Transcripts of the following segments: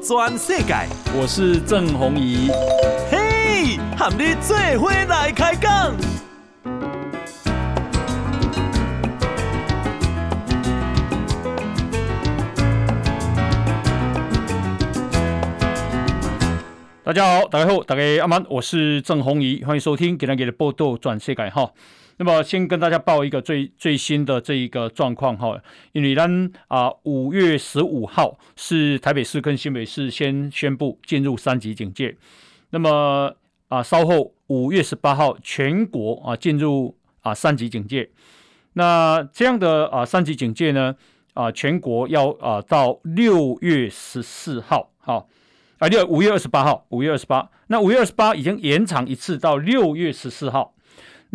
转世界，我是郑宏仪。嘿，和你做伙来开讲。大家好，大家好，大家阿曼，我是郑宏仪，欢迎收听今天的报道转世界哈。那么先跟大家报一个最最新的这一个状况哈，因为咱啊五月十五号是台北市跟新北市先宣布进入三级警戒，那么啊稍后五月十八号全国啊进入啊三级警戒，那这样的啊三级警戒呢啊全国要啊到六月十四号好啊六五月二十八号五月二十八，那五月二十八已经延长一次到六月十四号。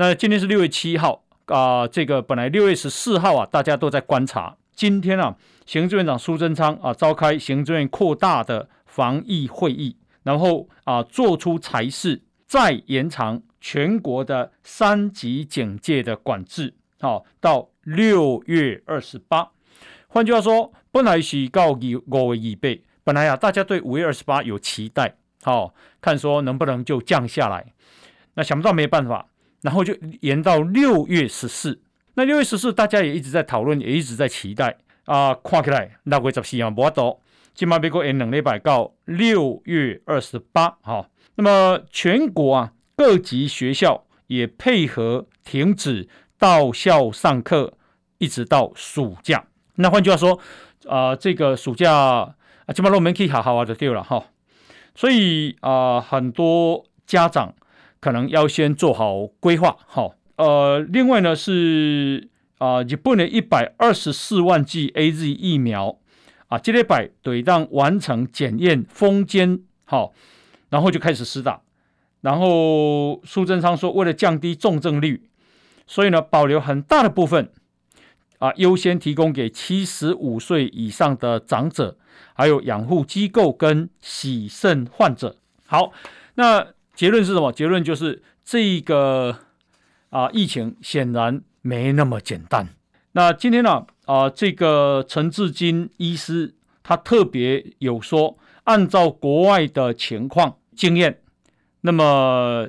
那今天是六月七号啊，这个本来六月十四号啊，大家都在观察。今天啊，行政院长苏贞昌啊召开行政院扩大的防疫会议，然后啊做出裁示，再延长全国的三级警戒的管制，好、到六月二十八。换句话说，本来是告五五月二八，本来啊大家对五月二十八有期待，好、看说能不能就降下来。那想不到没办法。然后就延到六月十四，那六月十四大家也一直在讨论，也一直在期待啊。看起来六月十四啊，不多，起码美国延两礼拜到六月二十八。哈，那么全国啊各级学校也配合停止到校上课，一直到暑假。那换句话说，啊，这个暑假啊，起码我们可以好好的丢了哈。所以啊，很多家长。可能要先做好规划，好，呃，另外呢是啊，日本的一百二十四万剂 AZ 疫苗啊，这礼拜对当完成检验封缄，好，然后就开始施打，然后苏贞昌说，为了降低重症率，所以呢保留很大的部分啊，优先提供给七十五岁以上的长者，还有养护机构跟洗肾患者。好，那。结论是什么？结论就是这个啊，疫情显然没那么简单。那今天呢啊，这个陈志金医师他特别有说，按照国外的情况经验，那么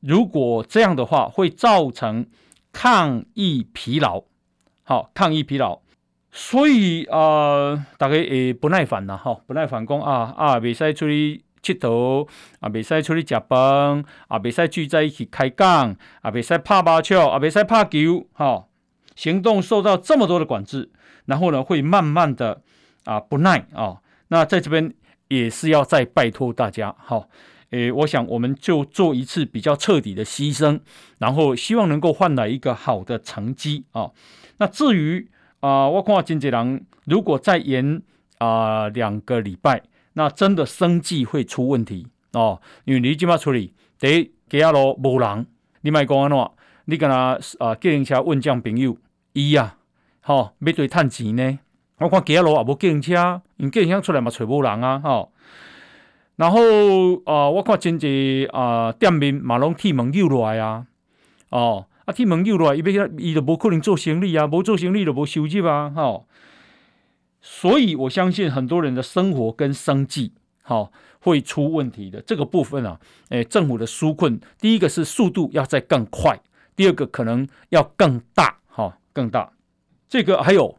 如果这样的话，会造成抗疫疲劳。好，抗疫疲劳，所以啊，大家也不耐烦了哈，不耐烦讲啊啊，未使出去。佚佗啊，未使出去食饭啊，未使聚在一起开讲啊，未使拍麻将啊，未使拍球哈。行动受到这么多的管制，然后呢，会慢慢的啊不耐啊。那在这边也是要再拜托大家哈。诶，我想我们就做一次比较彻底的牺牲，然后希望能够换来一个好的成绩啊。那至于啊，我看经纪人如果再延啊两个礼拜。那真的生计会出问题哦，因为你即摆处理？第一，街下路无人，你莫讲安怎，你跟他啊，计程车问将朋友，伊啊，吼、要对趁钱呢？我看街下路也无计程车，因计程车出来嘛，找无人啊，吼、然后啊、我看真济啊，店面马拢铁门诱来啊，哦，啊铁门诱来，伊要伊就无可能做生意啊，无做生意就无收入啊，吼、所以，我相信很多人的生活跟生计，好会出问题的这个部分啊，诶，政府的纾困，第一个是速度要再更快，第二个可能要更大，哈，更大。这个还有，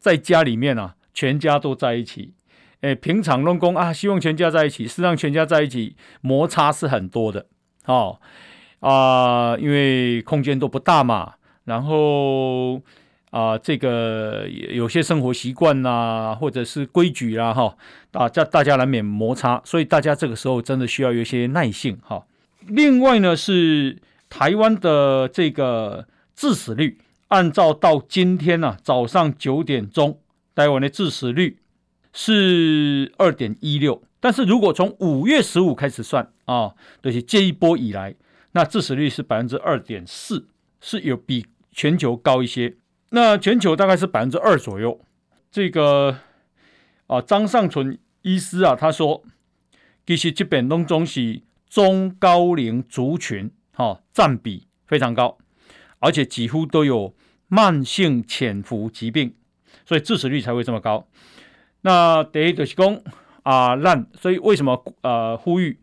在家里面啊，全家都在一起，诶，平常论工啊，希望全家在一起，是让全家在一起，摩擦是很多的，哦，啊，因为空间都不大嘛，然后。啊，这个有些生活习惯呐，或者是规矩啦，哈，啊，叫大家难免摩擦，所以大家这个时候真的需要有一些耐性，哈。另外呢，是台湾的这个致死率，按照到今天呢、啊、早上九点钟，台湾的致死率是二点一六，但是如果从五月十五开始算啊，就是这一波以来，那致死率是百分之二点四，是有比全球高一些。那全球大概是百分之二左右。这个啊，张尚存医师啊，他说，其实这边当中是中高龄族群，哈、占比非常高，而且几乎都有慢性潜伏疾病，所以致死率才会这么高。那第一就是讲啊，烂，所以为什么呃呼吁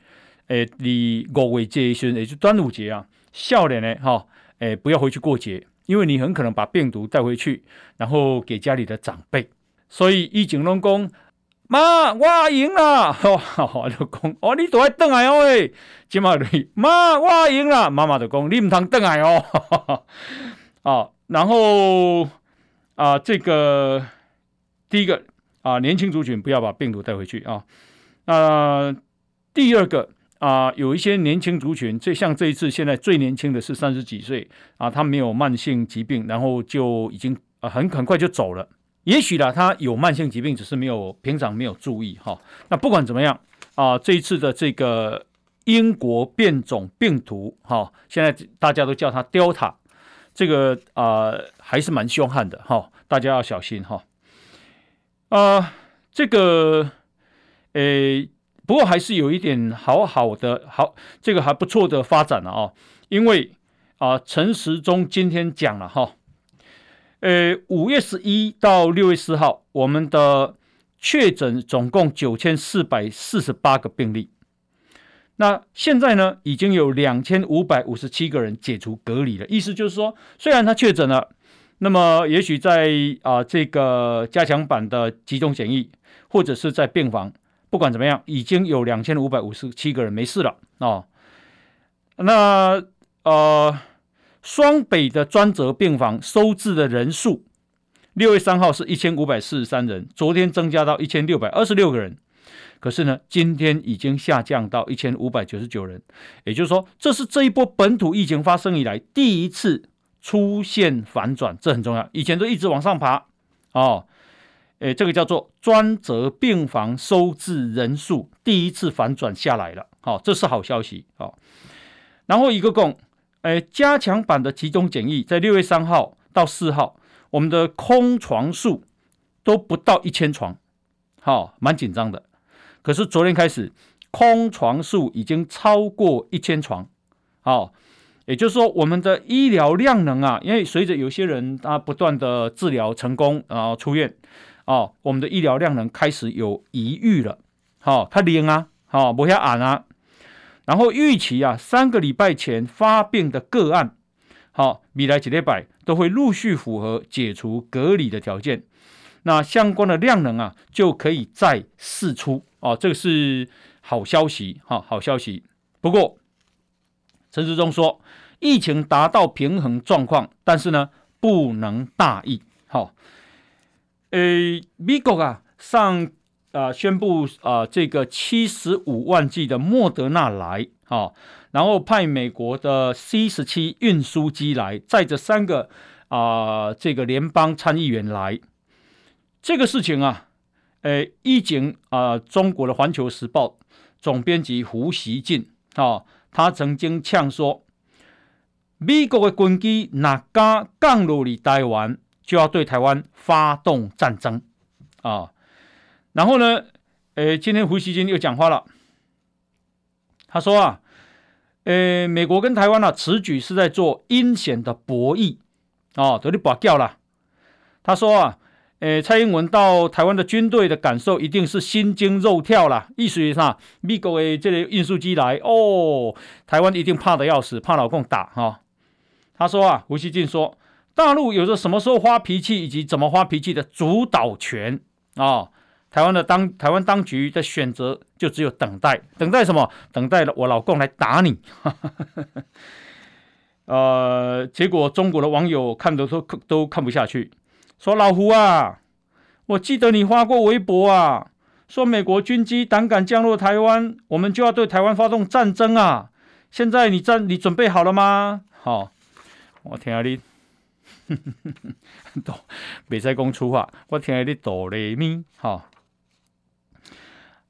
诶，你五月节时也就端午节啊，笑脸呢哈诶不要回去过节，因为你很可能把病毒带回去，然后给家里的长辈。所以以前拢讲妈，我赢了，我就讲哦，你都爱等来哦诶，今嘛你妈我赢了，妈妈就讲你唔通等来哦，啊，然后啊这个第一个。啊，年轻族群不要把病毒带回去啊。那、第二个啊，有一些年轻族群，这像这一次现在最年轻的是三十几岁啊，他没有慢性疾病，然后就已经啊很很快就走了。也许呢，他有慢性疾病，只是没有平常没有注意哈、那不管怎么样啊，这一次的这个英国变种病毒哈、现在大家都叫它 Delta，这个啊还是蛮凶悍的哈、大家要小心哈。啊、这个，诶，不过还是有一点好好的，好，这个还不错的发展了啊。因为啊、陈时中今天讲了哈，呃，五月十一到六月四号，我们的确诊总共九千四百四十八个病例。那现在呢，已经有两千五百五十七个人解除隔离了。意思就是说，虽然他确诊了。那么，也许在啊这个加强版的集中检疫，或者是在病房，不管怎么样，已经有两千五百五十七个人没事了哦。那呃，双北的专责病房收治的人数，六月三号是一千五百四十三人，昨天增加到一千六百二十六个人，可是呢，今天已经下降到一千五百九十九人，也就是说，这是这一波本土疫情发生以来第一次。出现反转，这很重要。以前都一直往上爬，哦，诶，这个叫做专责病房收治人数第一次反转下来了，好、哦，这是好消息，好、哦。然后一个共，诶，加强版的集中检疫，在六月三号到四号，我们的空床数都不到一千床，好、哦，蛮紧张的。可是昨天开始，空床数已经超过一千床，好、也就是说，我们的医疗量能啊，因为随着有些人他不断的治疗成功，然后出院，哦，我们的医疗量能开始有疑虑了。好，他灵啊，好，不要按啊。然后预期啊，三个礼拜前发病的个案，好，未来几礼拜都会陆续符合解除隔离的条件，那相关的量能啊，就可以再释出。哦，这个是好消息，哈，好消息。不过。陈时中说，疫情达到平衡状况，但是呢，不能大意。好、哦，呃，美国啊，上啊、呃、宣布啊、呃，这个七十五万剂的莫德纳来，好、哦，然后派美国的 C 十七运输机来，载着三个啊、呃，这个联邦参议员来。这个事情啊，呃，已经啊，中国的《环球时报》总编辑胡锡进啊。哦他曾经呛说：“美国的军机哪敢降落你台湾，就要对台湾发动战争啊！”然后呢，呃，今天胡锡进又讲话了。他说：“啊，呃，美国跟台湾啊，此举是在做阴险的博弈哦，都你拔掉了。”他说：“啊。”诶，蔡英文到台湾的军队的感受一定是心惊肉跳啦。意思是啥？美国的这个运输机来哦，台湾一定怕的要死，怕老共打哈、他说啊，胡锡进说，大陆有着什么时候发脾气以及怎么发脾气的主导权啊、台湾的当台湾当局的选择就只有等待，等待什么？等待了我老公来打你。呃，结果中国的网友看得都都看不下去。说老胡啊，我记得你发过微博啊，说美国军机胆敢降落台湾，我们就要对台湾发动战争啊！现在你战，你准备好了吗？好、我听下你，都别再讲粗话，我听下你哆来咪，好，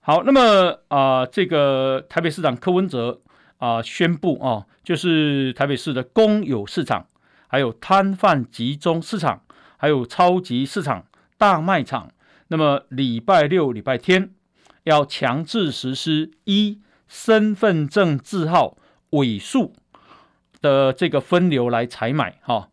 好，那么啊、呃，这个台北市长柯文哲啊、呃、宣布啊、哦，就是台北市的公有市场，还有摊贩集中市场。还有超级市场、大卖场，那么礼拜六、礼拜天要强制实施一身份证字号尾数的这个分流来采买哈。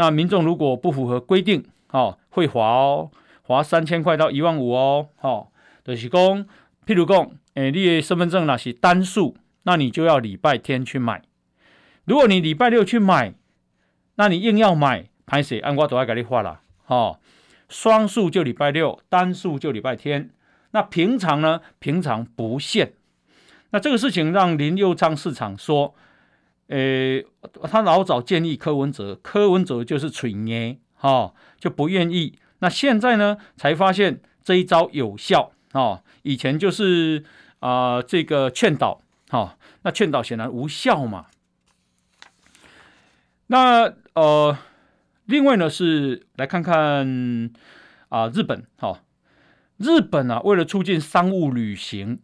那民众如果不符合规定，哦，会罚哦，罚三千块到一万五哦，哦，就是讲，譬如讲，诶，你的身份证那是单数，那你就要礼拜天去买。如果你礼拜六去买，那你硬要买，歹势，按我都要给你发了，哦，双数就礼拜六，单数就礼拜天。那平常呢？平常不限。那这个事情让林右昌市场说，诶，他老早建议柯文哲，柯文哲就是嘴硬，哈，就不愿意。那现在呢，才发现这一招有效啊！以前就是啊、这个劝导，哈，那劝导显然无效嘛。那呃，另外呢是来看看啊、日本，哈，日本啊，为了促进商务旅行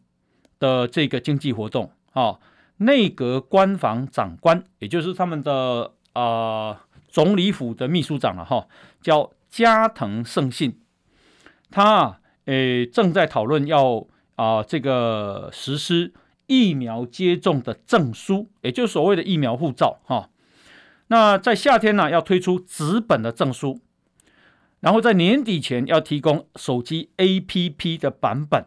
的这个经济活动，啊，内阁官房长官，也就是他们的啊、总理府的秘书长了，哈，叫。加藤胜信，他诶正在讨论要啊这个实施疫苗接种的证书，也就是所谓的疫苗护照哈。那在夏天呢，要推出纸本的证书，然后在年底前要提供手机 APP 的版本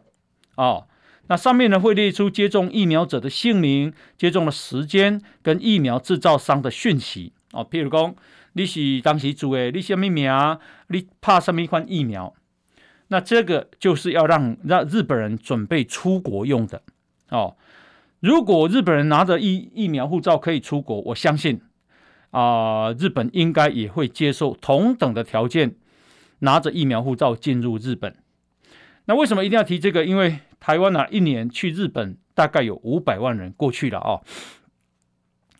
啊。那上面呢会列出接种疫苗者的姓名、接种的时间跟疫苗制造商的讯息哦，譬如说。你是当时住的，你什么名？你怕什么一款疫苗？那这个就是要让让日本人准备出国用的哦。如果日本人拿着疫疫苗护照可以出国，我相信啊、日本应该也会接受同等的条件，拿着疫苗护照进入日本。那为什么一定要提这个？因为台湾啊，一年去日本大概有五百万人过去了哦，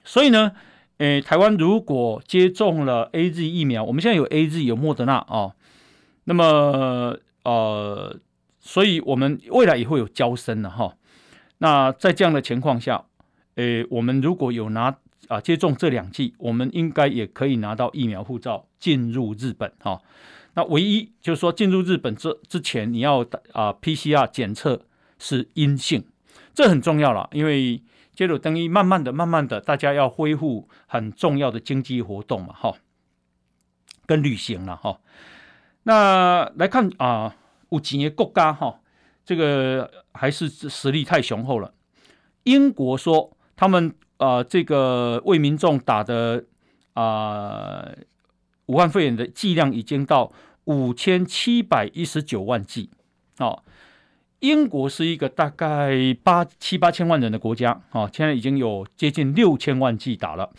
所以呢。诶，台湾如果接种了 AZ 疫苗，我们现在有 AZ 有莫德纳哦，那么呃，所以我们未来也会有交生的哈。那在这样的情况下，诶，我们如果有拿啊接种这两剂，我们应该也可以拿到疫苗护照进入日本哈。那唯一就是说进入日本之之前，你要啊 PCR 检测是阴性，这很重要了，因为。接着等于慢慢的、慢慢的，大家要恢复很重要的经济活动嘛，哈，跟旅行了哈。那来看啊，有钱的国家哈，这个还是实力太雄厚了。英国说他们啊，这个为民众打的啊武汉肺炎的剂量已经到五千七百一十九万剂，哦。英国是一个大概八七八千万人的国家啊，现在已经有接近六千万剂打了，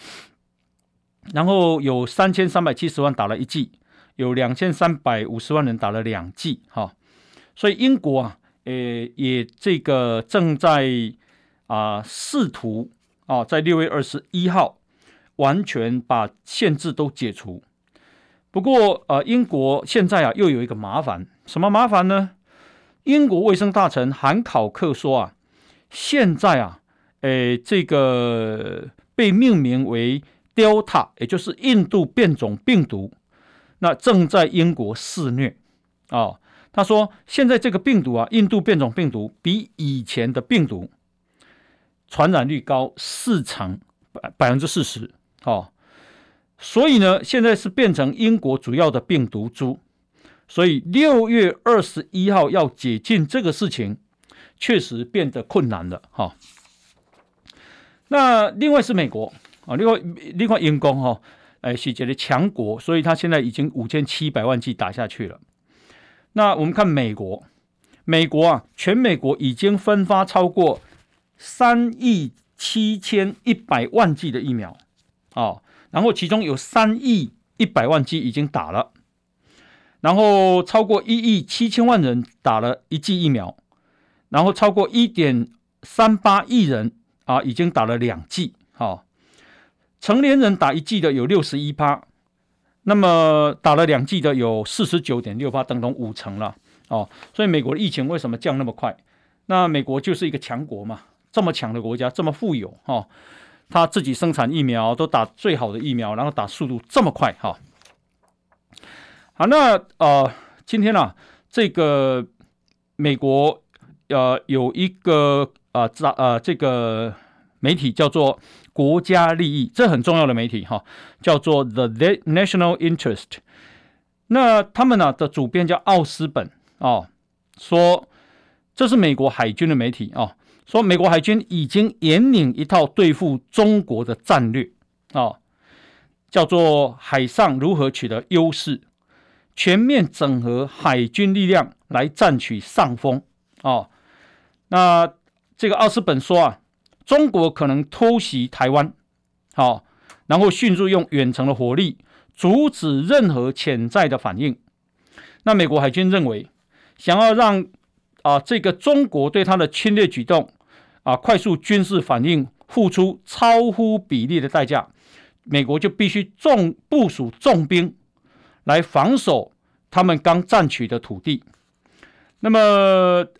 然后有三千三百七十万打了一剂，有两千三百五十万人打了两剂哈，所以英国啊，呃，也这个正在啊试图啊，在六月二十一号完全把限制都解除。不过呃，英国现在啊又有一个麻烦，什么麻烦呢？英国卫生大臣韩考克说：“啊，现在啊，诶，这个被命名为 Delta，也就是印度变种病毒，那正在英国肆虐啊、他说，现在这个病毒啊，印度变种病毒比以前的病毒传染率高四成，百百分之四十哦。所以呢，现在是变成英国主要的病毒株。”所以六月二十一号要解禁这个事情，确实变得困难了哈。那另外是美国啊，另外另外英国哈，哎，是这个强国，所以他现在已经五千七百万剂打下去了。那我们看美国，美国啊，全美国已经分发超过三亿七千一百万剂的疫苗啊，然后其中有三亿一百万剂已经打了。然后超过一亿七千万人打了一剂疫苗，然后超过一点三八亿人啊已经打了两剂，好，成年人打一剂的有六十一趴，那么打了两剂的有四十九点六趴，等同五成了哦。所以美国的疫情为什么降那么快？那美国就是一个强国嘛，这么强的国家，这么富有哈，他自己生产疫苗都打最好的疫苗，然后打速度这么快哈。好，那呃，今天呢、啊，这个美国呃有一个呃呃这个媒体叫做国家利益，这很重要的媒体哈，叫做 The National Interest。那他们呢的主编叫奥斯本哦，说这是美国海军的媒体哦，说美国海军已经引领一套对付中国的战略哦，叫做海上如何取得优势，全面整合海军力量来占取上风哦。那这个奥斯本说啊，中国可能偷袭台湾，好、哦，然后迅速用远程的火力阻止任何潜在的反应。那美国海军认为，想要让啊这个中国对他的侵略举动啊快速军事反应付出超乎比例的代价，美国就必须重部署重兵来防守他们刚占取的土地。那么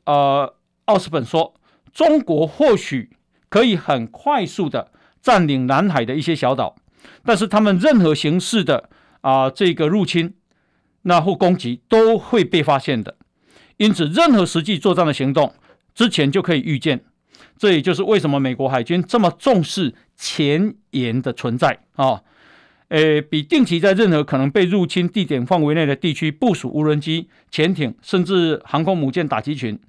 呃。奥斯本说：“中国或许可以很快速的占领南海的一些小岛，但是他们任何形式的啊这个入侵，那或攻击都会被发现的。因此，任何实际作战的行动之前就可以预见。这也就是为什么美国海军这么重视前沿的存在啊。诶，比定期在任何可能被入侵地点范围内的地区部署无人机、潜艇，甚至航空母舰打击群。”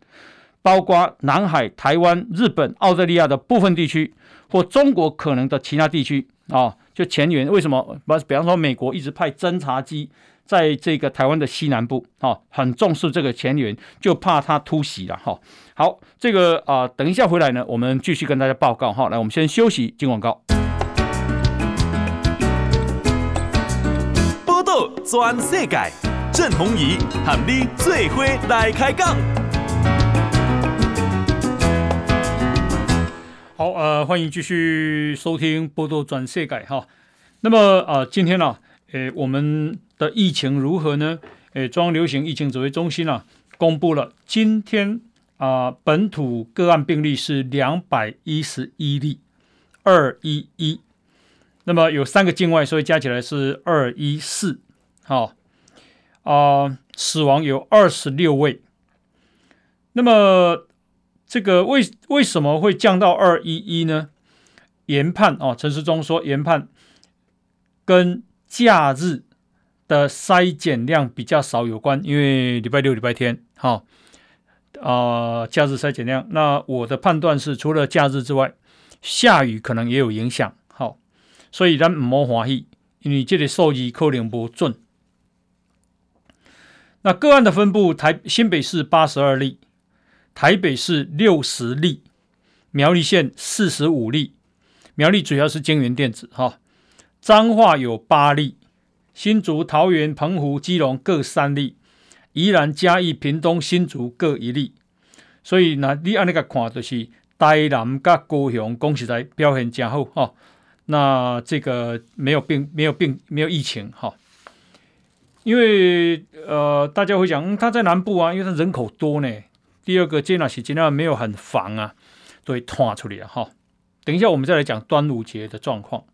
包括南海、台湾、日本、澳大利亚的部分地区，或中国可能的其他地区啊，就前沿。为什么？不比方说，美国一直派侦察机在这个台湾的西南部啊，很重视这个前沿，就怕它突袭了哈。好，这个啊，等一下回来呢，我们继续跟大家报告哈。来，我们先休息，进广告。转世界，郑弘仪和你做伙来开讲。好，呃，欢迎继续收听《波多转世界》哈。那么，呃，今天呢、诶，我们的疫情如何呢？诶，中央流行疫情指挥中心啊，公布了今天啊、本土个案病例是两百一十一例，二一一。那么有三个境外，所以加起来是二一四。好，啊，死亡有二十六位。那么。这个为为什么会降到二一一呢？研判哦，陈时中说研判跟假日的筛检量比较少有关，因为礼拜六、礼拜天，哈、啊、假日筛检量。那我的判断是，除了假日之外，下雨可能也有影响。好、所以咱唔好欢喜，因为这个数字可能不准。那个案的分布，台新北市八十二例。台北市六十例，苗栗县四十五例，苗栗主要是晶圆电子哈，彰化有八例，新竹、桃园、澎湖、基隆各三例，宜兰、嘉义、屏东、新竹各一例，所以那你按那个看就是台南跟高雄，恭喜在表现佳好哈，那这个没有病，没有病，没有疫情哈，因为呃大家会讲，嗯，他在南部啊，因为他人口多呢。第二个，接纳是尽量没有很防啊，都会拖出来了哈。等一下，我们再来讲端午节的状况。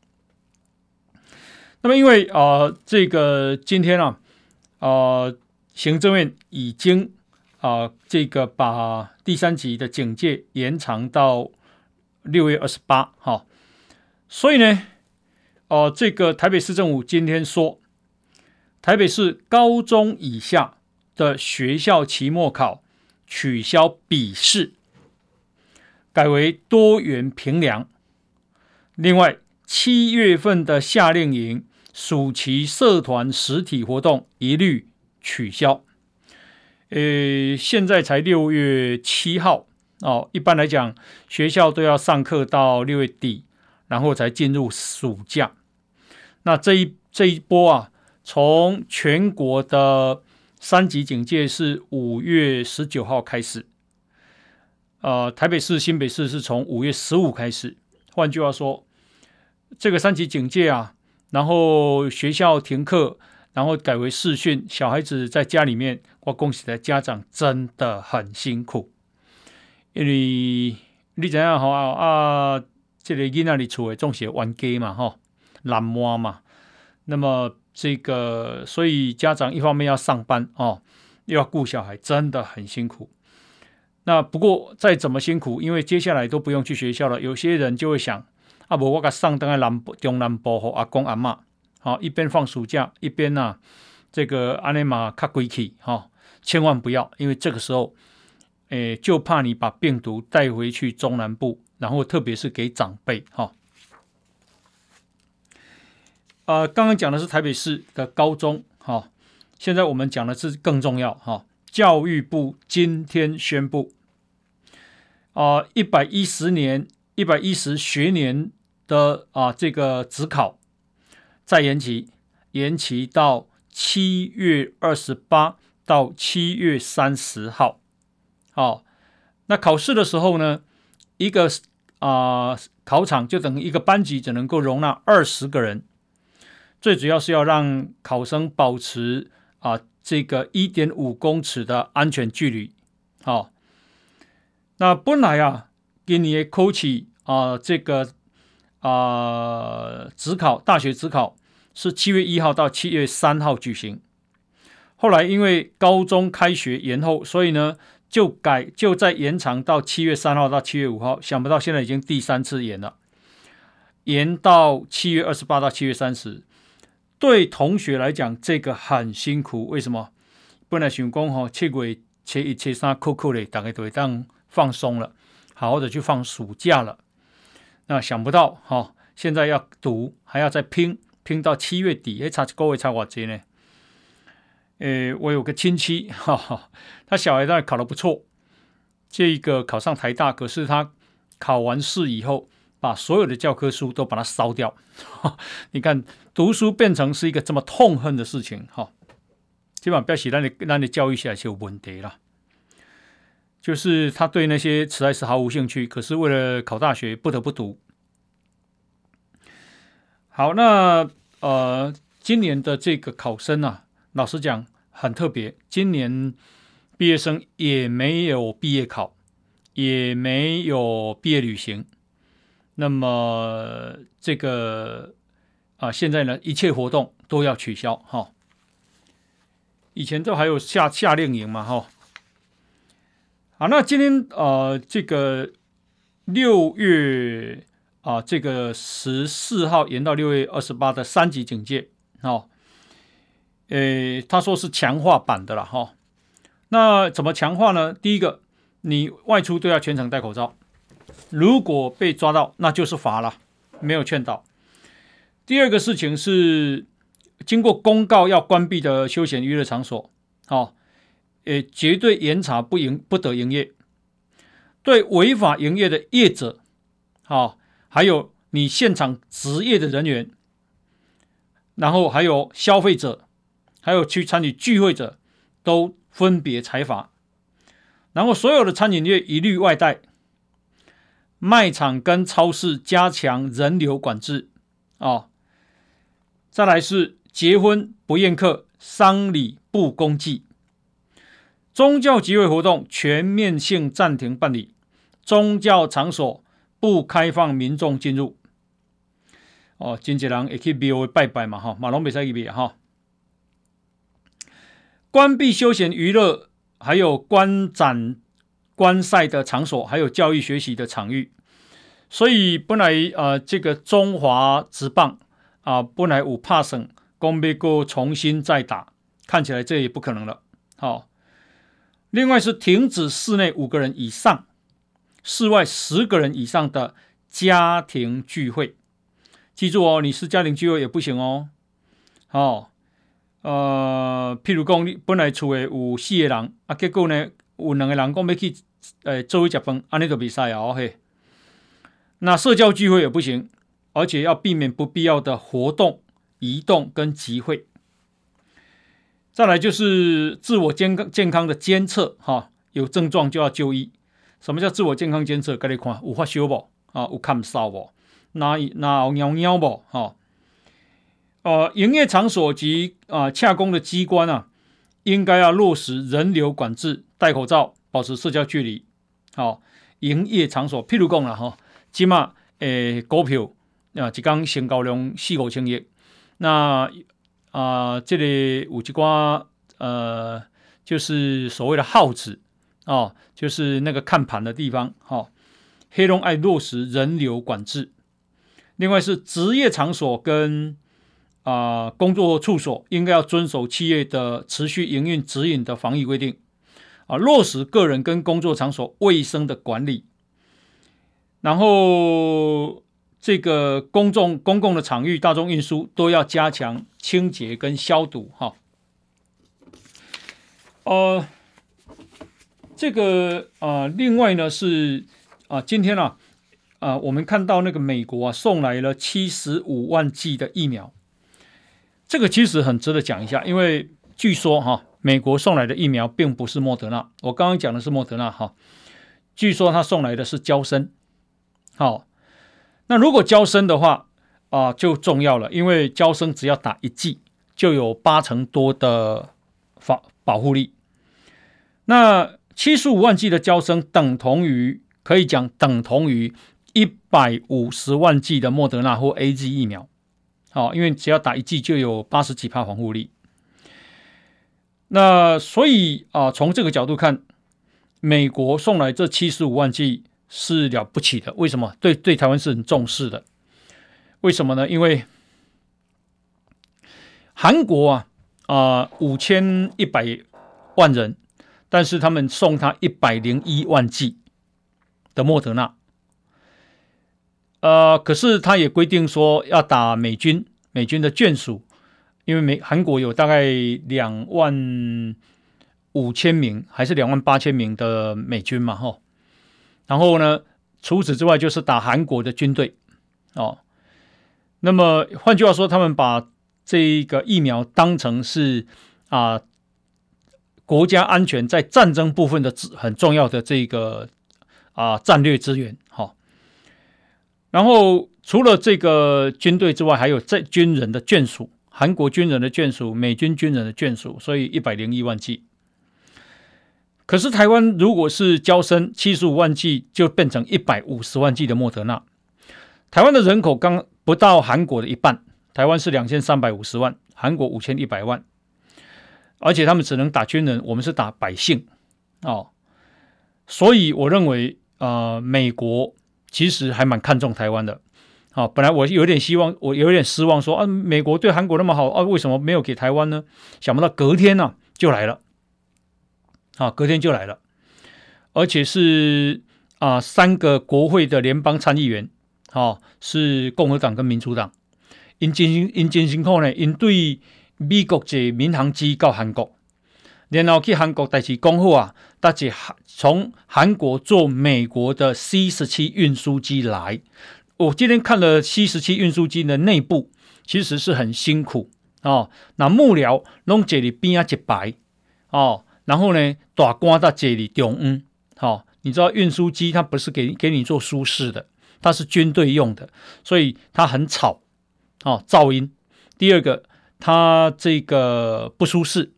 那么，因为啊、这个今天啊，啊、行政院已经啊、这个把第三级的警戒延长到六月二十八号，所以呢，哦、这个台北市政府今天说，台北市高中以下的学校期末考。取消笔试，改为多元评量。另外，七月份的夏令营、暑期社团实体活动一律取消。呃，现在才六月七号哦，一般来讲，学校都要上课到六月底，然后才进入暑假。那这一这一波啊，从全国的三级警戒是五月十九号开始，呃，台北市、新北市是从五月十五开始。换句话说，这个三级警戒啊，然后学校停课，然后改为视讯，小孩子在家里面，我恭喜的家长真的很辛苦，因为你怎样好啊？这个囡仔里厝的总是玩家嘛，哈，懒惰嘛，那么。这个，所以家长一方面要上班哦，又要顾小孩，真的很辛苦。那不过再怎么辛苦，因为接下来都不用去学校了，有些人就会想：啊，不，我给上登在南中南部和阿公阿妈，好，一边放暑假，一边呢、啊，这个阿尼玛卡贵气哈，千万不要，因为这个时候，诶，就怕你把病毒带回去中南部，然后特别是给长辈哈。呃，刚刚讲的是台北市的高中哈，现在我们讲的是更重要哈。教育部今天宣布，啊，一百一十年、一百一十学年的啊这个指考再延期，延期到七月二十八到七月三十号。好，那考试的时候呢，一个啊考场就等于一个班级只能够容纳二十个人。最主要是要让考生保持啊这个一点五公尺的安全距离。好，那本来啊给你考试啊这个啊职考大学职考是七月一号到七月三号举行，后来因为高中开学延后，所以呢就改就再延长到七月三号到七月五号。想不到现在已经第三次延了，延到七月二十八到七月三十。对同学来讲，这个很辛苦。为什么？本来想讲哈，七月七一七三扣扣嘞，大概都会当放松了，好好的去放暑假了。那想不到哈，现在要读，还要再拼，拼到七月底，哎，差各位差多少呢？诶，我有个亲戚哈哈，他小孩当然考得不错，这个考上台大，可是他考完试以后。把所有的教科书都把它烧掉，你看读书变成是一个这么痛恨的事情哈，基本上不要写让你让你教育起来就有问题了。就是他对那些实在是毫无兴趣，可是为了考大学不得不读。好，那呃，今年的这个考生啊，老实讲很特别，今年毕业生也没有毕业考，也没有毕业旅行。那么这个啊，现在呢，一切活动都要取消哈。以前都还有夏夏令营嘛哈。好，那今天呃，这个六月啊，这个十四号延到六月二十八的三级警戒哦。诶，他说是强化版的了哈。那怎么强化呢？第一个，你外出都要全程戴口罩。如果被抓到，那就是罚了，没有劝导。第二个事情是，经过公告要关闭的休闲娱乐场所，好，诶，绝对严查不营不得营业。对违法营业的业者，好，还有你现场执业的人员，然后还有消费者，还有去参与聚会者，都分别裁罚。然后所有的餐饮业一律外带。卖场跟超市加强人流管制，哦，再来是结婚不宴客，丧礼不公祭，宗教集会活动全面性暂停办理，宗教场所不开放民众进入。哦，真济人也可以庙拜拜嘛，哈，马龙比赛一比哈，关闭休闲娱乐，还有观展。观赛的场所，还有教育学习的场域，所以本来呃，这个中华职棒啊，本来五怕省公杯过重新再打，看起来这也不可能了。好、另外是停止室内五个人以上、室外十个人以上的家庭聚会。记住哦，你是家庭聚会也不行哦。好、呃，譬如讲你本来厝里有四个人啊，结果呢有两个人讲要去。诶，周围讲分，安尼个比赛哦嘿。那社交聚会也不行，而且要避免不必要的活动、移动跟集会。再来就是自我健康健康的监测哈，有症状就要就医。什么叫自我健康监测？给你看，有发烧不？啊，有咳嗽不？那那有尿尿不？哈。呃，营业场所及啊洽公的机关啊，应该要落实人流管制，戴口罩。保持社交距离，好，营业场所，譬如讲啦，哈，起码诶股票啊，一刚成交量四五千亿，那啊、呃，这里有一寡呃，就是所谓的号子哦，就是那个看盘的地方，哈，黑龙爱落实人流管制。另外是职业场所跟啊、呃，工作处所应该要遵守企业的持续营运指引的防疫规定，啊，落实个人跟工作场所卫生的管理，然后这个公众公共的场域、大众运输都要加强清洁跟消毒，哈。呃，这个啊、另外呢是啊、今天啊。啊、我们看到那个美国啊送来了七十五万剂的疫苗，这个其实很值得讲一下，因为据说哈，美国送来的疫苗并不是莫德纳，我刚刚讲的是莫德纳哈，据说他送来的是娇生，好，那如果娇生的话啊、就重要了，因为娇生只要打一剂就有八成多的防保护力，那七十五万剂的娇生等同于可以讲等同于。一百五十万剂的莫德纳或 A G 疫苗，好，因为只要打一剂就有八十几帕防护力。那所以啊，从这个角度看，美国送来这七十五万剂是了不起的。为什么？对对，台湾是很重视的。为什么呢？因为韩国啊啊五千一百万人，但是他们送他一百零一万剂的莫德纳。呃，可是他也规定说要打美军，美军的眷属，因为美韩国有大概两万五千名还是两万八千名的美军嘛，吼。然后呢，除此之外就是打韩国的军队，哦。那么换句话说，他们把这个疫苗当成是啊、国家安全在战争部分的很重要的这个啊、战略资源，哈。然后除了这个军队之外，还有在军人的眷属，韩国军人的眷属，美军军人的眷属，所以一百零一万剂。可是台湾如果是交生七十五万剂，就变成一百五十万剂的莫德纳。台湾的人口刚不到韩国的一半，台湾是两千三百五十万，韩国五千一百万，而且他们只能打军人，我们是打百姓哦。所以我认为，呃，美国。其实还蛮看重台湾的，啊，本来我有点希望，我有点失望说，啊，美国对韩国那么好，啊，为什么没有给台湾呢？想不到隔天呢、啊、就来了，啊，隔天就来了，而且是啊三个国会的联邦参议员，啊，是共和党跟民主党，因进行因进行后呢，因对美国这民航机到韩国。然后去韩国代志讲好啊，大家从韩国坐美国的 C 十七运输机来。我今天看了 C 十七运输机的内部，其实是很辛苦哦。那幕僚弄这里边啊一白哦，然后呢大官在这里中央。好、哦，你知道运输机它不是给给你做舒适的，它是军队用的，所以它很吵哦，噪音。第二个，它这个不舒适。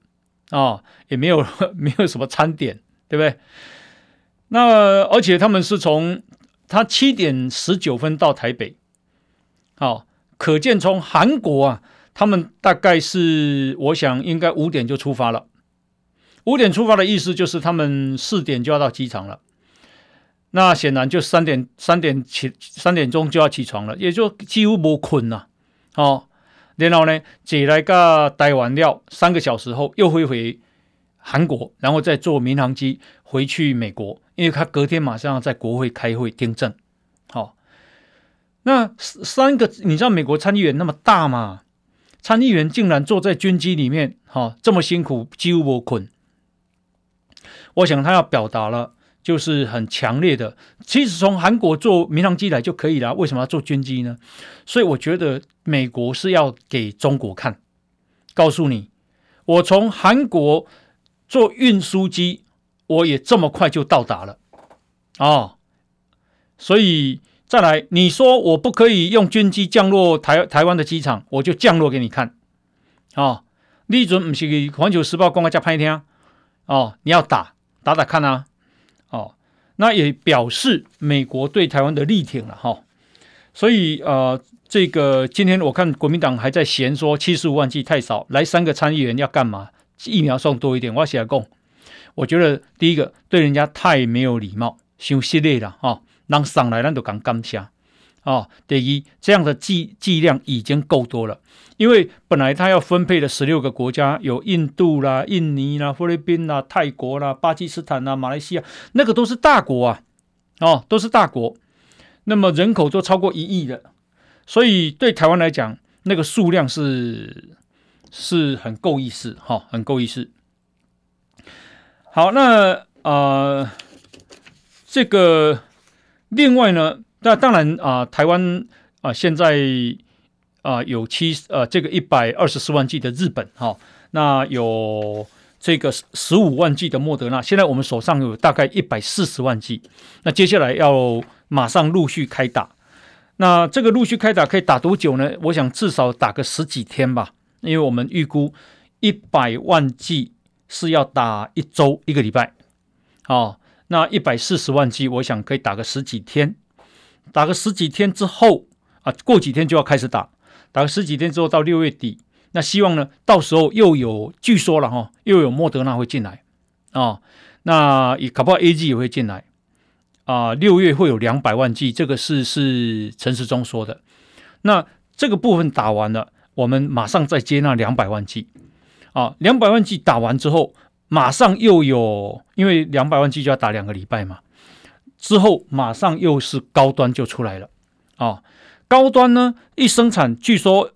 啊、哦，也没有 没有什么餐点，对不对？那而且他们是从他七点十九分到台北，好、哦，可见从韩国啊，他们大概是我想应该五点就出发了。五点出发的意思就是他们四点就要到机场了。那显然就三点三点起三点钟就要起床了，也就几乎没困了，哦。然后呢，起来个待完了三个小时后，又会回韩国，然后再坐民航机回去美国，因为他隔天马上要在国会开会听证。好、那三个，你知道美国参议员那么大吗？参议员竟然坐在军机里面，哈、哦，这么辛苦，几乎不困。我想他要表达了。就是很强烈的，其实从韩国坐民航机来就可以了，为什么要坐军机呢？所以我觉得美国是要给中国看，告诉你，我从韩国做运输机，我也这么快就到达了啊、哦！所以再来，你说我不可以用军机降落台台湾的机场，我就降落给你看啊、哦！你准不是环球时报公开加拍听哦，你要打打打看啊！哦，那也表示美国对台湾的力挺了哈，所以呃，这个今天我看国民党还在嫌说七十五万剂太少，来三个参议员要干嘛？疫苗送多一点，我写来讲，我觉得第一个对人家太没有礼貌，太失礼了哈，让上来咱都讲感谢。哦、第一，这样的剂剂量已经够多了，因为本来他要分配的十六个国家有印度啦、印尼啦、菲律宾啦、泰国啦、巴基斯坦啦、马来西亚，那个都是大国啊，哦，都是大国。那么人口都超过一亿的，所以对台湾来讲，那个数量是是很够意思哈、很够意思。好，那呃，这个另外呢，那当然啊、台湾啊、现在啊、有七呃这个一百二十四万剂的日本哈、哦，那有这个十五万剂的莫德纳，现在我们手上有大概一百四十万剂，那接下来要马上陆续开打，那这个陆续开打可以打多久呢？我想至少打个十几天吧，因为我们预估一百万剂。是要打一周一个礼拜，哦，那一百四十万剂，我想可以打个十几天，打个十几天之后啊，过几天就要开始打，打个十几天之后到六月底，那希望呢，到时候又有据说了哈、哦，又有莫德纳会进来。啊、哦，那也搞不好 A G 也会进来。啊，六月会有两百万剂，这个是是陈时中说的，那这个部分打完了，我们马上再接那两百万剂。啊，两百万剂打完之后，马上又有，因为两百万剂就要打两个礼拜嘛，之后马上又是高端就出来了。啊，高端呢一生产，据说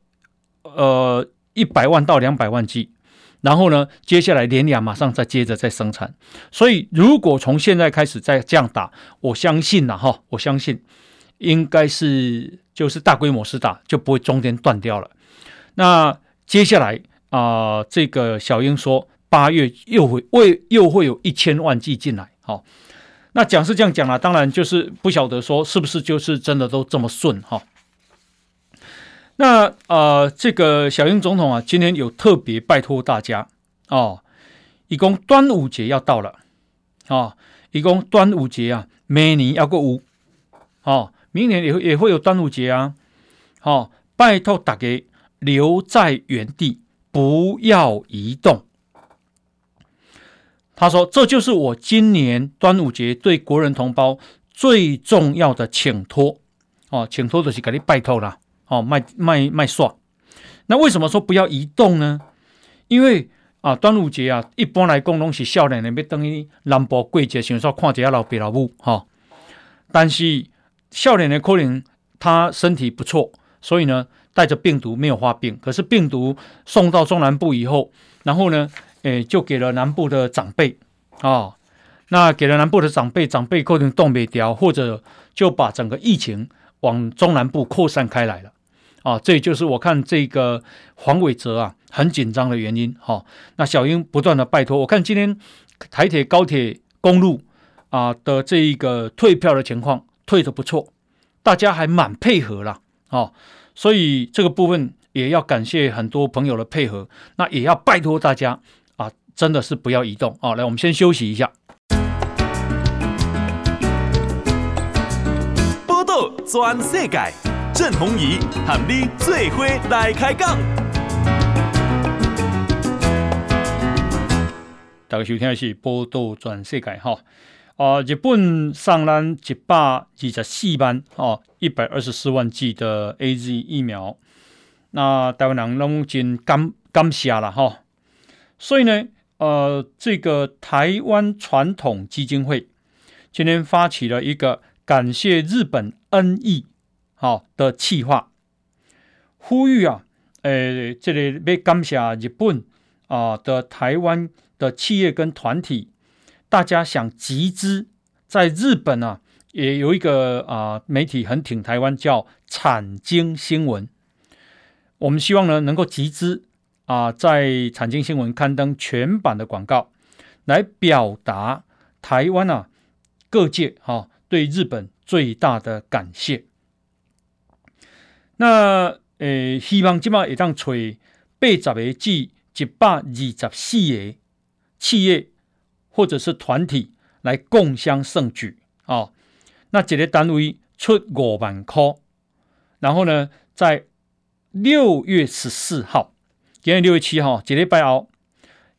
呃一百万到两百万剂，然后呢接下来连两马上再接着再生产，所以如果从现在开始再这样打，我相信呐哈，我相信应该是就是大规模施打，就不会中间断掉了。那接下来。啊、这个小英说八月又会为又会有一千万剂进来，好、哦，那讲是这样讲了，当然就是不晓得说是不是就是真的都这么顺哈、哦。那呃，这个小英总统啊，今天有特别拜托大家哦，一共端午节要到了、哦，一共端午节啊，每年要过五，哦，明年也会也会有端午节啊，好、哦，拜托大家留在原地。不要移动。他说：“这就是我今年端午节对国人同胞最重要的请托哦，请托就是给你拜托了哦，卖卖卖耍。那为什么说不要移动呢？因为啊，端午节啊，一般来讲拢是少年人要等于南部过节，想说看一下老爸老母哈。但是少年人可能他身体不错，所以呢。”带着病毒没有发病，可是病毒送到中南部以后，然后呢，诶，就给了南部的长辈啊、那给了南部的长辈，长辈可能冻未条，或者就把整个疫情往中南部扩散开来了啊、哦，这就是我看这个黄伟哲啊很紧张的原因哈、那小英不断的拜托，我看今天台铁、高铁、公路啊的这一个退票的情况退得不错，大家还蛮配合了啊。所以这个部分也要感谢很多朋友的配合，那也要拜托大家啊，真的是不要移动啊！来，我们先休息一下。波道全世界，郑弘仪和你最伙来开讲。大家收听的是波道全世界哈。啊，日本送咱一百二十四万哦，一百二十四万剂的 AZ 疫苗，那台湾人拢真感感谢了哈。所以呢，呃，这个台湾传统基金会今天发起了一个感谢日本恩义好的企划，呼吁啊，呃，这里要感谢日本啊的台湾的企业跟团体。大家想集资，在日本啊，也有一个啊媒体很挺台湾，叫产经新闻。我们希望呢，能够集资啊，在产经新闻刊登全版的广告，来表达台湾啊各界哈、啊、对日本最大的感谢。那呃，希望今晚也当吹八十个至一百二十四个企业。或者是团体来共襄盛举啊、哦，那这个单位出五万块，然后呢，在六月十四号，今天六月七号，这礼拜后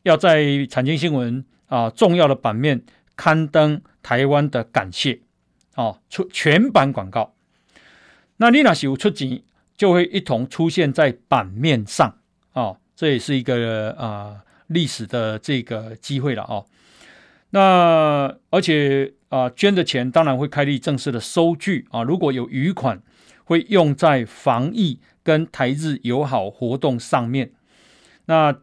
要在产经新闻啊重要的版面刊登台湾的感谢啊、哦，出全版广告。那你那是有出钱，就会一同出现在版面上哦，这也是一个啊、历史的这个机会了哦。那而且啊、捐的钱当然会开立正式的收据啊，如果有余款，会用在防疫跟台日友好活动上面。那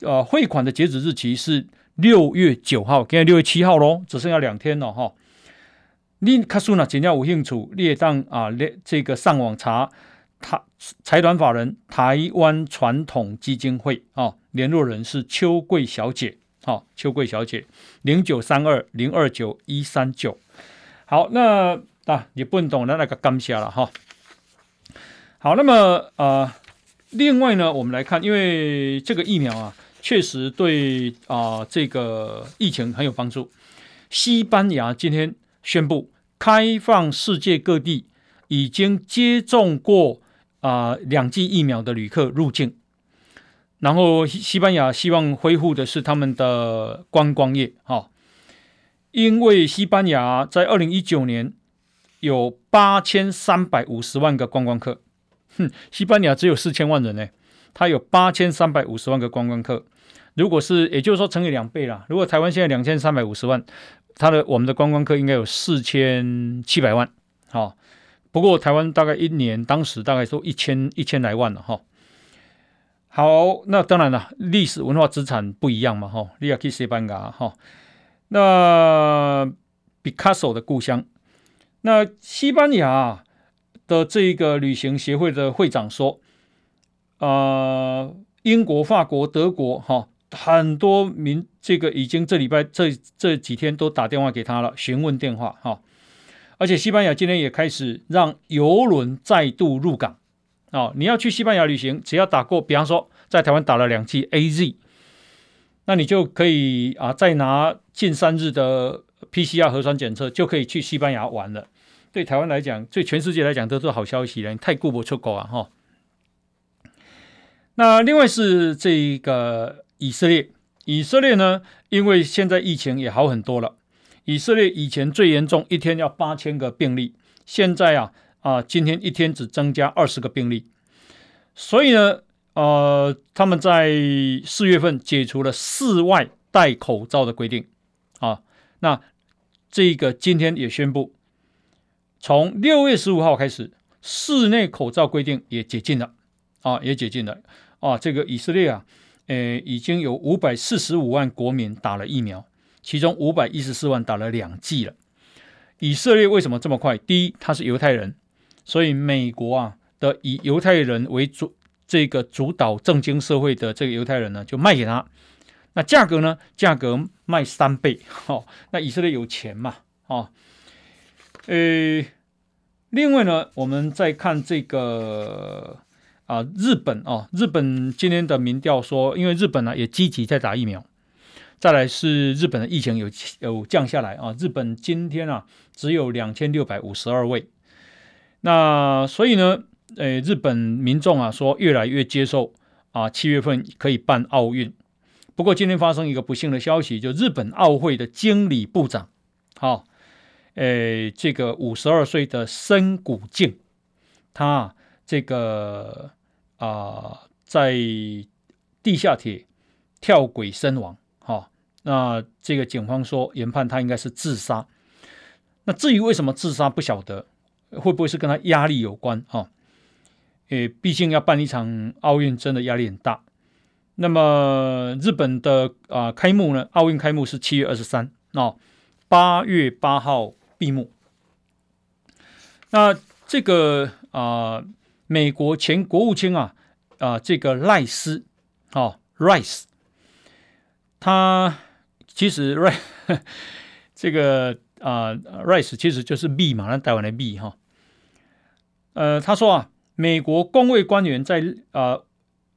呃，汇款的截止日期是六月九号，现在六月七号喽，只剩下两天了哈。你卡苏呢？只要有兴趣，列当啊，列这个上网查台财团法人台湾传统基金会啊，联络人是邱桂小姐，好，秋桂小姐零九三二零二九一三九。好，那啊，你不懂的那个感谢了哈。好，那么呃，另外呢，我们来看，因为这个疫苗啊，确实对啊、这个疫情很有帮助。西班牙今天。宣布开放世界各地已经接种过啊两剂疫苗的旅客入境，然后西班牙希望恢复的是他们的观光业，哈，因为西班牙在二零一九年有八千三百五十万个观光客，哼，西班牙只有四千万人呢，它有八千三百五十万个观光客，如果是也就是说乘以两倍啦，如果台湾现在两千三百五十万。他的我们的观光客应该有四千七百万，好，不过台湾大概一年当时大概说一千一千来万了哈。好，那当然了，历史文化资产不一样嘛哈。你要去西班牙哈，那毕卡索的故乡，那西班牙的这个旅行协会的会长说，呃，英国、法国、德国哈。很多民这个已经这礼拜这这几天都打电话给他了，询问电话哈。而且西班牙今天也开始让邮轮再度入港哦！你要去西班牙旅行，只要打过，比方说在台湾打了两剂 AZ，那你就可以啊，再拿近三日的 PCR 核酸检测，就可以去西班牙玩了。对台湾来讲，对全世界来讲都是好消息了。你太顾不出国啊哈。那另外是这个。以色列，以色列呢，因为现在疫情也好很多了。以色列以前最严重，一天要八千个病例，现在啊啊，今天一天只增加二十个病例。所以呢，呃，他们在四月份解除了室外戴口罩的规定啊。那这个今天也宣布，从六月十五号开始，室内口罩规定也解禁了啊，也解禁了啊。这个以色列啊。呃，已经有五百四十五万国民打了疫苗，其中五百一十四万打了两剂了。以色列为什么这么快？第一，他是犹太人，所以美国啊的以犹太人为主，这个主导政经社会的这个犹太人呢，就卖给他。那价格呢？价格卖三倍。哦，那以色列有钱嘛？哦，诶，另外呢，我们再看这个。啊，日本啊，日本今天的民调说，因为日本呢也积极在打疫苗。再来是日本的疫情有有降下来啊，日本今天啊只有两千六百五十二位。那所以呢，诶，日本民众啊说越来越接受啊，七月份可以办奥运。不过今天发生一个不幸的消息，就日本奥会的经理部长，好，诶，这个五十二岁的深谷静，他这个。啊、在地下铁跳轨身亡，哈、那这个警方说研判他应该是自杀。那至于为什么自杀，不晓得会不会是跟他压力有关，啊、诶，毕竟要办一场奥运，真的压力很大。那么日本的啊、开幕呢？奥运开幕是七月二十三，哦，八月八号闭幕。那这个啊。美国前国务卿啊啊，这个赖斯，哦，Rice，他其实 Rice 这个啊，Rice 其实就是币嘛，那台湾的币哈。呃，他说啊，美国公卫官员在啊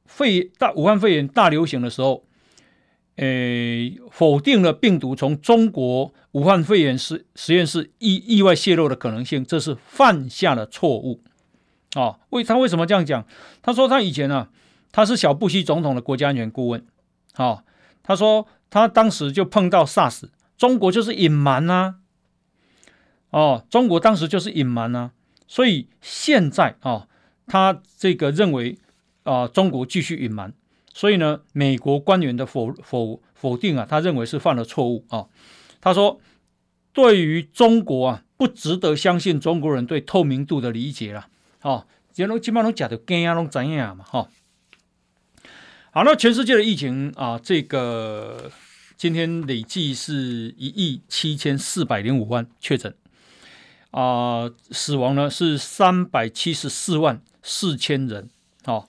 肺大武汉肺炎大流行的时候，诶，否定了病毒从中国武汉肺炎实实验室意意外泄露的可能性，这是犯下了错误。哦，为他为什么这样讲？他说他以前呢、啊，他是小布希总统的国家安全顾问。好、他说他当时就碰到 SARS，中国就是隐瞒呐。哦，中国当时就是隐瞒呐，所以现在啊，他这个认为啊，中国继续隐瞒，所以呢，美国官员的否否否定啊，他认为是犯了错误啊。他说，对于中国啊，不值得相信中国人对透明度的理解了。哦，这基本上讲的跟样拢怎样嘛？哈，好，那全世界的疫情啊，这个今天累计是一亿七千四百零五万确诊。啊、死亡呢是三百七十四万四千人，哦，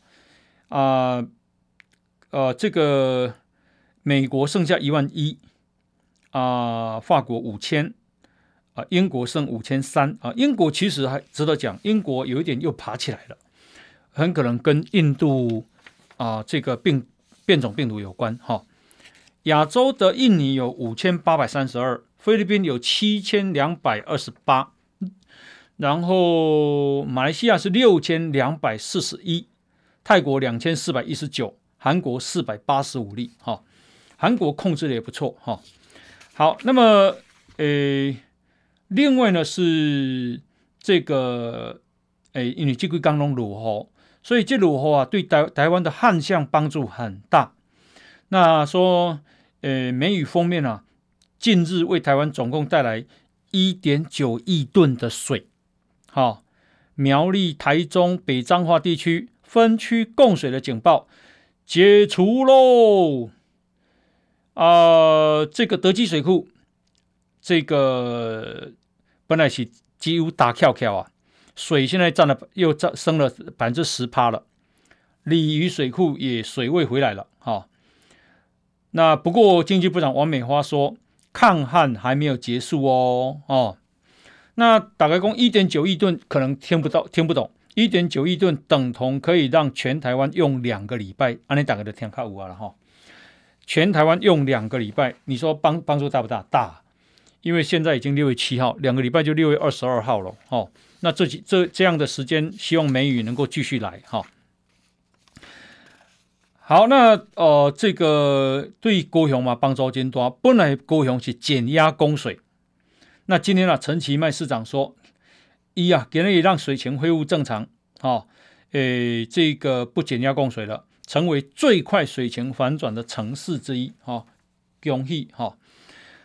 啊、呃，这个美国剩下一万一，啊，法国五千，啊，英国剩五千三，啊，英国其实还值得讲，英国有一点又爬起来了，很可能跟印度啊这个病变种病毒有关，哈、亚洲的印尼有五千八百三十二，菲律宾有七千两百二十八。然后马来西亚是六千两百四十一，泰国两千四百一十九，韩国四百八十五例，哈，韩国控制的也不错，哈。好，那么呃，另外呢是这个，诶，因为这个刚龙鲁吼，所以这鲁吼啊，对台台湾的旱象帮助很大。那说，呃，梅雨锋面啊，近日为台湾总共带来一点九亿吨的水。好，苗栗、台中、北彰化地区分区供水的警报解除喽！啊、这个德基水库，这个本来是几乎大跳跳啊，水现在占了又涨升了百分之十趴了。鲤鱼水库也水位回来了，哈。那不过经济部长王美花说，抗旱还没有结束哦，哦。那大概共一点九亿吨，可能听不到、听不懂。一点九亿吨等同可以让全台湾用两个礼拜，安尼大概就听卡有啊了哈。全台湾用两个礼拜，你说帮帮助大不大？大，因为现在已经六月七号，两个礼拜就六月二十二号了。哈，那这几这这样的时间，希望梅雨能够继续来。哈，好，那呃，这个对高雄嘛帮助真大，本来高雄是减压供水。那今天啊，陈其迈市长说，一啊，给人也让水情恢复正常，哈、哦，诶，这个不减压供水了，成为最快水情反转的城市之一，哈、哦，恭喜哈。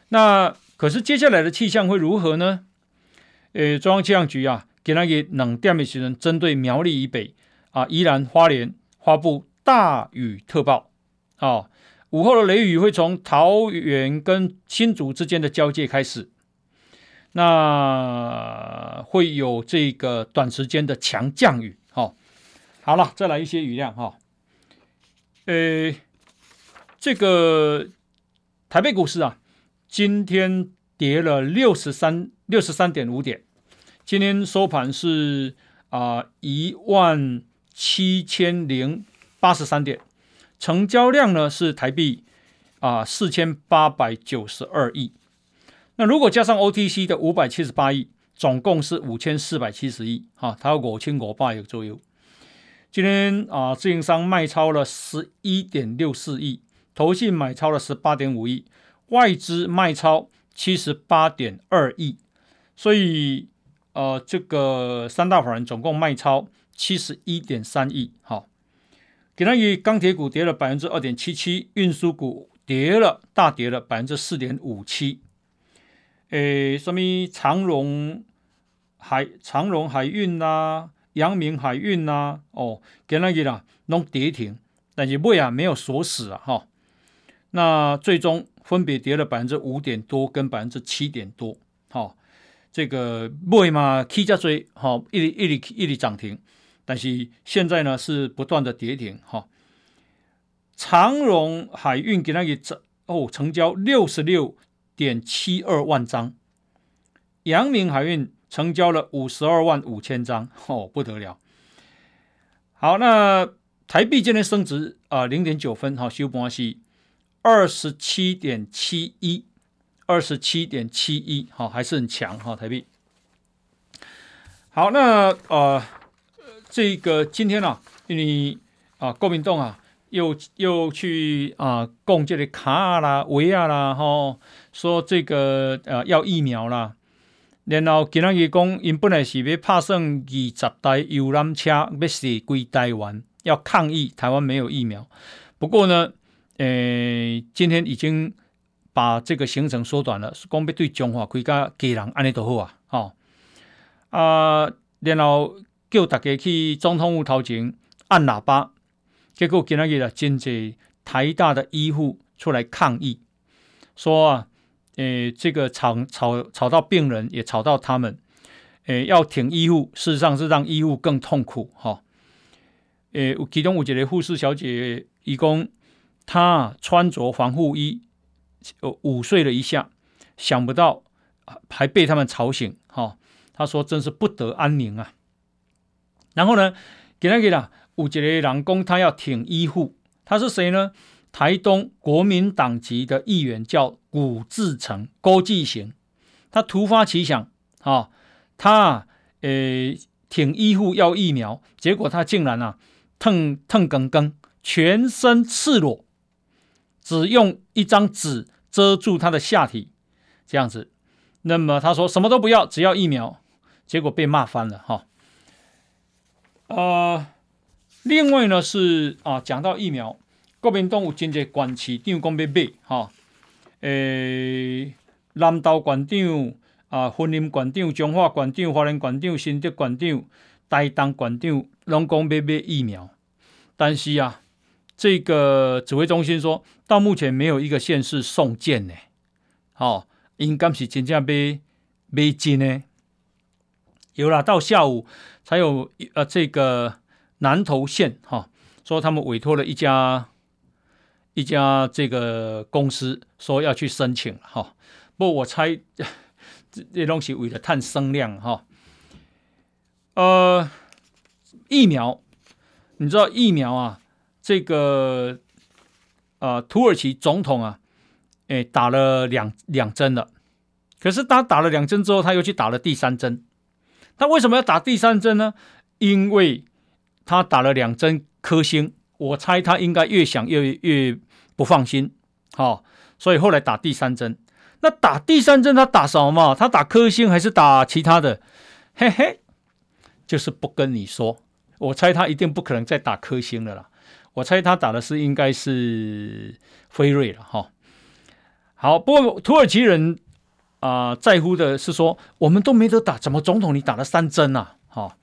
那可是接下来的气象会如何呢？诶，中央气象局啊，给那个冷电美学人针对苗栗以北啊，宜兰花莲发布大雨特报，啊、哦，午后的雷雨会从桃园跟新竹之间的交界开始。那会有这个短时间的强降雨，哈，好了，再来一些雨量，哈，呃，这个台北股市啊，今天跌了六十三六十三点五点，今天收盘是啊一万七千零八十三点，成交量呢是台币啊四千八百九十二亿。那如果加上 OTC 的五百七十八亿，总共是五千四百七十亿，哈，它有五千五百亿左右。今天啊，自营商卖超了十一点六四亿，投信买超了十八点五亿，外资卖超七十八点二亿，所以呃，这个三大法人总共卖超七十一点三亿，好。给它以钢铁股跌了百分之二点七七，运输股跌了大跌了百分之四点五七。诶，什么长荣海长荣海运啦、阳明海运啦、哦，给那个啦，弄跌停，但是尾啊没有锁死啊，哈。那最终分别跌了百分之五点多跟百分之七点多，哈。这个尾嘛起价最哈，一直一直一直涨停，但是现在呢是不断的跌停，哈。长荣海运给那个哦，成交六十六。点七二万张，阳明海运成交了五十二万五千张，哦，不得了。好，那台币今天升值啊，零点九分，好，收盘是二十七点七一，二十七点七一，好，还是很强哈，台币。好，那呃，这个今天啊，因为啊，国民党啊。又又去啊，供这个卡啦、维亚啦，吼，说这个呃要疫苗啦。然后今仔日讲，因本来是要拍算二十台游览车要驶归台湾，要抗议台湾没有疫苗。不过呢，诶、今天已经把这个行程缩短了，讲要对中华开加家人安尼都好啊，哦，啊，然后叫大家去总统府头前按喇叭，结果今仔日啊，真济台大的医护出来抗议，说啊。诶，这个吵吵吵到病人，也吵到他们。诶，要挺医护，事实上是让医护更痛苦。哈，诶，其中有一个护士小姐，伊讲她穿着防护衣，午睡了一下，想不到还被他们吵醒。哈，她说真是不得安宁啊。然后呢，给他给了，有一个人讲他要挺医护，他是谁呢？台东国民党籍的议员叫古志成、郭继行，他突发奇想，哈、哦，他诶挺医护要疫苗，结果他竟然啊，腾腾更更，全身赤裸，只用一张纸遮住他的下体，这样子。那么他说什么都不要，只要疫苗，结果被骂翻了，哈、哦。呃，另外呢是啊，讲到疫苗。国民党有真济县市长讲要买，哈，诶，南投县长、啊，云林县长、彰化县长、花莲县长、新竹县长、台东县长，拢讲要买疫苗，但是啊，这个指挥中心说到目前没有一个县市送件呢，好，应该是真正买买进呢，有了，到下午才有，呃，这个南投县哈，说他们委托了一家。一家这个公司说要去申请哈，不过我猜这 这东西为了探声量哈。呃，疫苗，你知道疫苗啊？这个呃，土耳其总统啊，哎，打了两两针了。可是他打了两针之后，他又去打了第三针。他为什么要打第三针呢？因为他打了两针科兴，我猜他应该越想越越。不放心，好、哦，所以后来打第三针。那打第三针他打什么嘛？他打科兴还是打其他的？嘿嘿，就是不跟你说。我猜他一定不可能再打科兴了啦。我猜他打的是应该是辉瑞了哈、好，不过土耳其人啊、在乎的是说我们都没得打，怎么总统你打了三针啊？哈、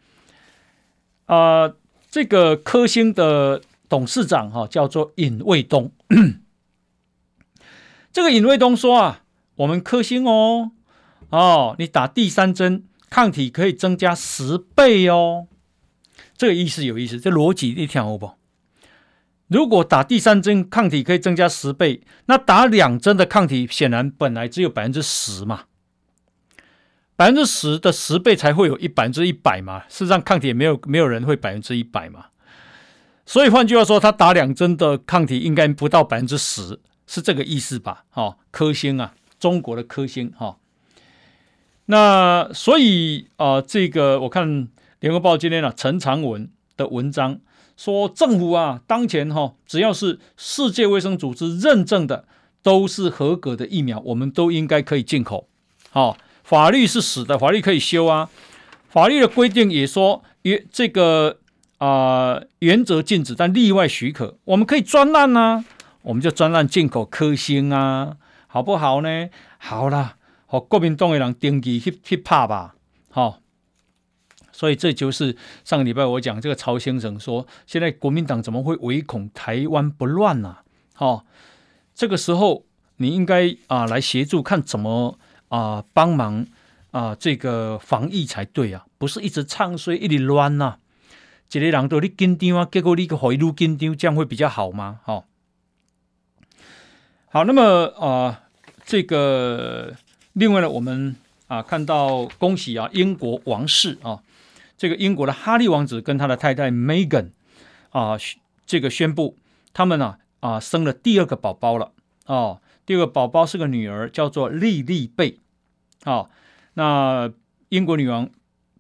啊、这个科兴的。董事长哈叫做尹卫东，这个尹卫东说啊，我们科兴哦哦，你打第三针抗体可以增加十倍哦，这个意思有意思，这逻辑你听好不？如果打第三针抗体可以增加十倍，那打两针的抗体显然本来只有百分之十嘛，百分之十的十倍才会有一百分之一百嘛，事实上抗体没有没有人会百分之一百嘛。所以换句话说，他打两针的抗体应该不到百分之十，是这个意思吧？哈，科兴啊，中国的科兴哈。那所以啊，这个我看联合报今天啊，陈长文的文章说，政府啊，当前哈，只要是世界卫生组织认证的，都是合格的疫苗，我们都应该可以进口。好，法律是死的，法律可以修啊。法律的规定也说，原这个。啊、原则禁止，但例外许可。我们可以专案啊，我们就专案进口科兴啊，好不好呢？好啦，和国民党的人登记去去拍吧，好、哦。所以这就是上个礼拜我讲这个曹先生说，现在国民党怎么会唯恐台湾不乱呢、啊？好、哦，这个时候你应该啊、来协助看怎么啊、帮忙啊、呃、这个防疫才对啊，不是一直唱衰一直乱呐、啊。一个人都你紧张啊，结果你个回路紧张，这样会比较好吗？好、哦，好，那么啊、呃，这个另外呢，我们啊看到恭喜啊，英国王室啊，这个英国的哈利王子跟他的太太 Megan 啊，这个宣布他们呢啊，啊生了第二个宝宝了哦，第二个宝宝是个女儿，叫做莉莉贝。哦，那英国女王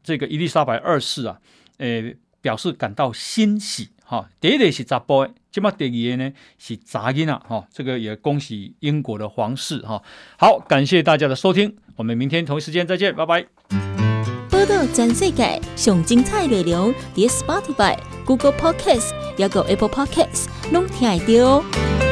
这个伊丽莎白二世啊，诶。表示感到欣喜，哈，第一个是查甫，这么第二个呢是查囡仔，哈，这个也恭喜英国的皇室，哈，好，感谢大家的收听。我们明天同一时间再见，拜拜。报道全世界上精彩内容，点 Spotify、Google Podcasts，还有 Apple Podcasts，拢听得到。